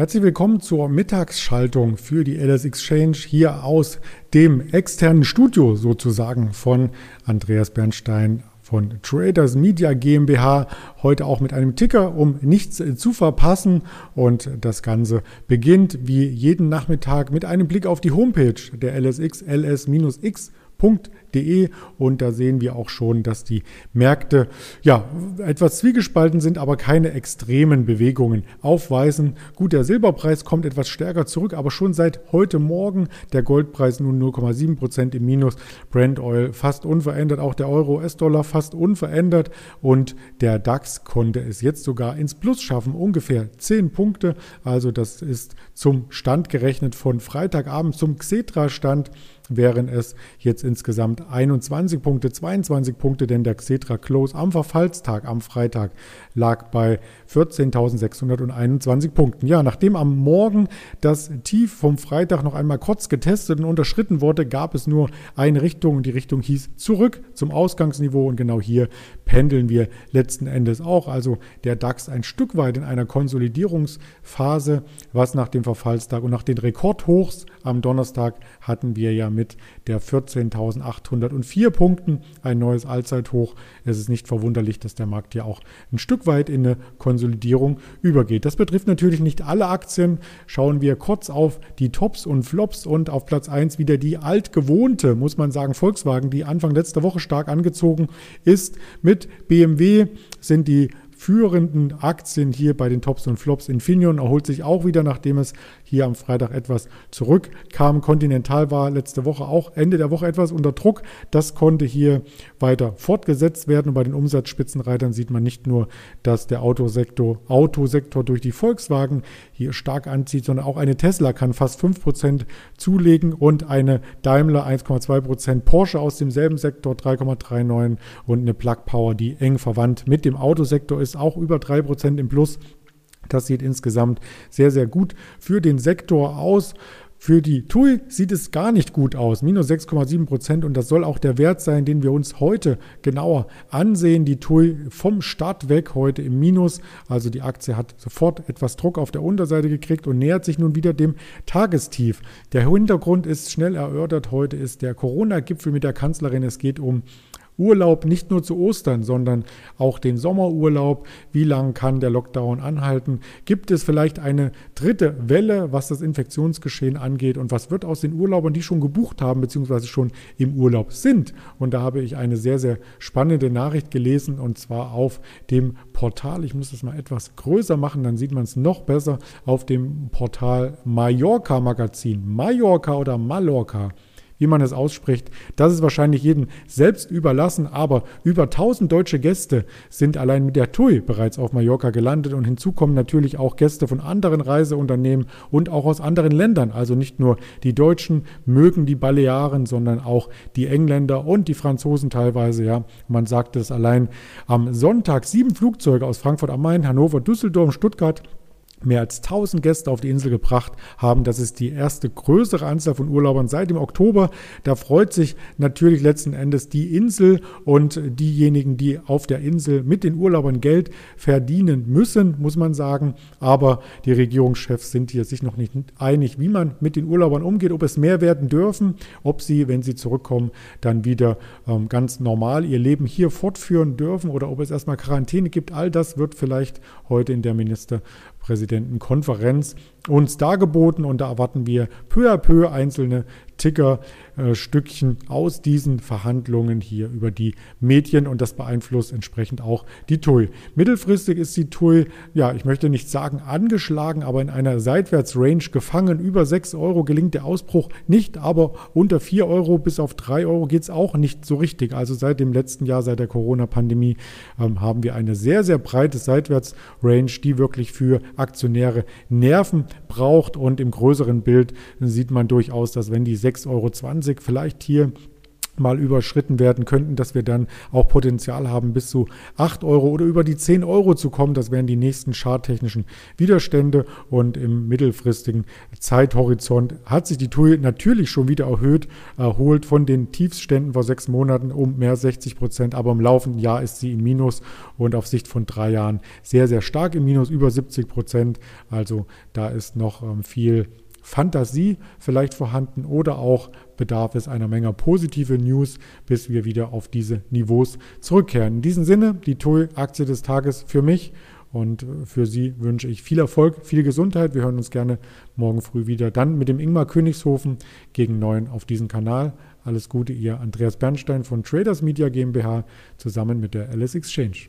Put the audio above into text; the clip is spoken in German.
Herzlich willkommen zur Mittagsschaltung für die LS Exchange hier aus dem externen Studio sozusagen von Andreas Bernstein von Traders Media GmbH. Heute auch mit einem Ticker, um nichts zu verpassen. Und das Ganze beginnt wie jeden Nachmittag mit einem Blick auf die Homepage der LSX, ls-x www.märkte.de und da sehen wir auch schon, dass die Märkte ja etwas zwiegespalten sind, aber keine extremen Bewegungen aufweisen. Gut, der Silberpreis kommt etwas stärker zurück, aber schon seit heute Morgen. Der Goldpreis nun 0,7 Prozent im Minus, Brent Oil fast unverändert, auch der Euro-US-Dollar fast unverändert. Und der DAX konnte es jetzt sogar ins Plus schaffen, ungefähr 10 Punkte. Also das ist zum Stand gerechnet von Freitagabend zum Xetra-Stand wären es jetzt insgesamt 21 Punkte, 22 Punkte, denn der Xetra Close am Verfallstag am Freitag lag bei 14.621 Punkten. Ja, nachdem am Morgen das Tief vom Freitag noch einmal kurz getestet und unterschritten wurde, gab es nur eine Richtung und die Richtung hieß zurück zum Ausgangsniveau und genau hier pendeln wir letzten Endes auch. Also der DAX ein Stück weit in einer Konsolidierungsphase, was nach dem Verfallstag und nach den Rekordhochs am Donnerstag hatten wir ja mit der 14.804 Punkten ein neues Allzeithoch. Es ist nicht verwunderlich, dass der Markt ja auch ein Stück weit in eine Konsolidierung übergeht. Das betrifft natürlich nicht alle Aktien. Schauen wir kurz auf die Tops und Flops und auf Platz 1 wieder die altgewohnte, muss man sagen, Volkswagen, die Anfang letzter Woche stark angezogen ist mit mit BMW sind die führenden Aktien hier bei den Tops und Flops. Infineon erholt sich auch wieder, nachdem es hier am Freitag etwas zurückkam. Continental war letzte Woche auch Ende der Woche etwas unter Druck. Das konnte hier weiter fortgesetzt werden. Und bei den Umsatzspitzenreitern sieht man nicht nur, dass der Autosektor, Autosektor durch die Volkswagen hier stark anzieht, sondern auch eine Tesla kann fast 5% zulegen und eine Daimler 1,2%, Porsche aus demselben Sektor 3,39 und eine Plug Power, die eng verwandt mit dem Autosektor ist, auch über 3% im Plus. Das sieht insgesamt sehr, sehr gut für den Sektor aus. Für die TUI sieht es gar nicht gut aus, minus 6,7 Prozent. Und das soll auch der Wert sein, den wir uns heute genauer ansehen. Die TUI vom Start weg heute im Minus. Also die Aktie hat sofort etwas Druck auf der Unterseite gekriegt und nähert sich nun wieder dem Tagestief. Der Hintergrund ist schnell erörtert. Heute ist der Corona-Gipfel mit der Kanzlerin. Es geht um Urlaub nicht nur zu Ostern, sondern auch den Sommerurlaub. Wie lange kann der Lockdown anhalten? Gibt es vielleicht eine dritte Welle, was das Infektionsgeschehen angeht? Und was wird aus den Urlaubern, die schon gebucht haben, beziehungsweise schon im Urlaub sind? Und da habe ich eine sehr, sehr spannende Nachricht gelesen und zwar auf dem Portal. Ich muss das mal etwas größer machen, dann sieht man es noch besser auf dem Portal Mallorca Magazin. Mallorca oder Mallorca wie man es ausspricht. Das ist wahrscheinlich jedem selbst überlassen, aber über 1000 deutsche Gäste sind allein mit der TUI bereits auf Mallorca gelandet und hinzu kommen natürlich auch Gäste von anderen Reiseunternehmen und auch aus anderen Ländern. Also nicht nur die Deutschen mögen die Balearen, sondern auch die Engländer und die Franzosen teilweise. Ja, man sagte es allein am Sonntag sieben Flugzeuge aus Frankfurt am Main, Hannover, Düsseldorf, Stuttgart mehr als 1000 Gäste auf die Insel gebracht haben. Das ist die erste größere Anzahl von Urlaubern seit dem Oktober. Da freut sich natürlich letzten Endes die Insel und diejenigen, die auf der Insel mit den Urlaubern Geld verdienen müssen, muss man sagen. Aber die Regierungschefs sind hier sich noch nicht einig, wie man mit den Urlaubern umgeht, ob es mehr werden dürfen, ob sie, wenn sie zurückkommen, dann wieder ähm, ganz normal ihr Leben hier fortführen dürfen oder ob es erstmal Quarantäne gibt. All das wird vielleicht heute in der Minister Präsidentenkonferenz uns dargeboten und da erwarten wir peu à peu einzelne Tickerstückchen äh, aus diesen Verhandlungen hier über die Medien und das beeinflusst entsprechend auch die TUI. Mittelfristig ist die TUI, ja, ich möchte nicht sagen angeschlagen, aber in einer Seitwärtsrange gefangen. Über 6 Euro gelingt der Ausbruch nicht, aber unter 4 Euro bis auf 3 Euro geht es auch nicht so richtig. Also seit dem letzten Jahr, seit der Corona-Pandemie, ähm, haben wir eine sehr, sehr breite Seitwärtsrange, die wirklich für Aktionäre Nerven braucht. Und im größeren Bild sieht man durchaus, dass wenn die 6,20 Euro vielleicht hier mal überschritten werden könnten, dass wir dann auch Potenzial haben, bis zu 8 Euro oder über die 10 Euro zu kommen. Das wären die nächsten charttechnischen Widerstände und im mittelfristigen Zeithorizont hat sich die TUI natürlich schon wieder erhöht, erholt von den Tiefsständen vor sechs Monaten um mehr als 60 Prozent, aber im laufenden Jahr ist sie im Minus und auf Sicht von drei Jahren sehr, sehr stark im Minus, über 70 Prozent. Also da ist noch ähm, viel Fantasie vielleicht vorhanden oder auch bedarf es einer Menge positive News, bis wir wieder auf diese Niveaus zurückkehren. In diesem Sinne, die TUI-Aktie des Tages für mich und für Sie wünsche ich viel Erfolg, viel Gesundheit. Wir hören uns gerne morgen früh wieder. Dann mit dem Ingmar Königshofen gegen neun auf diesem Kanal. Alles Gute, Ihr Andreas Bernstein von Traders Media GmbH zusammen mit der LS Exchange.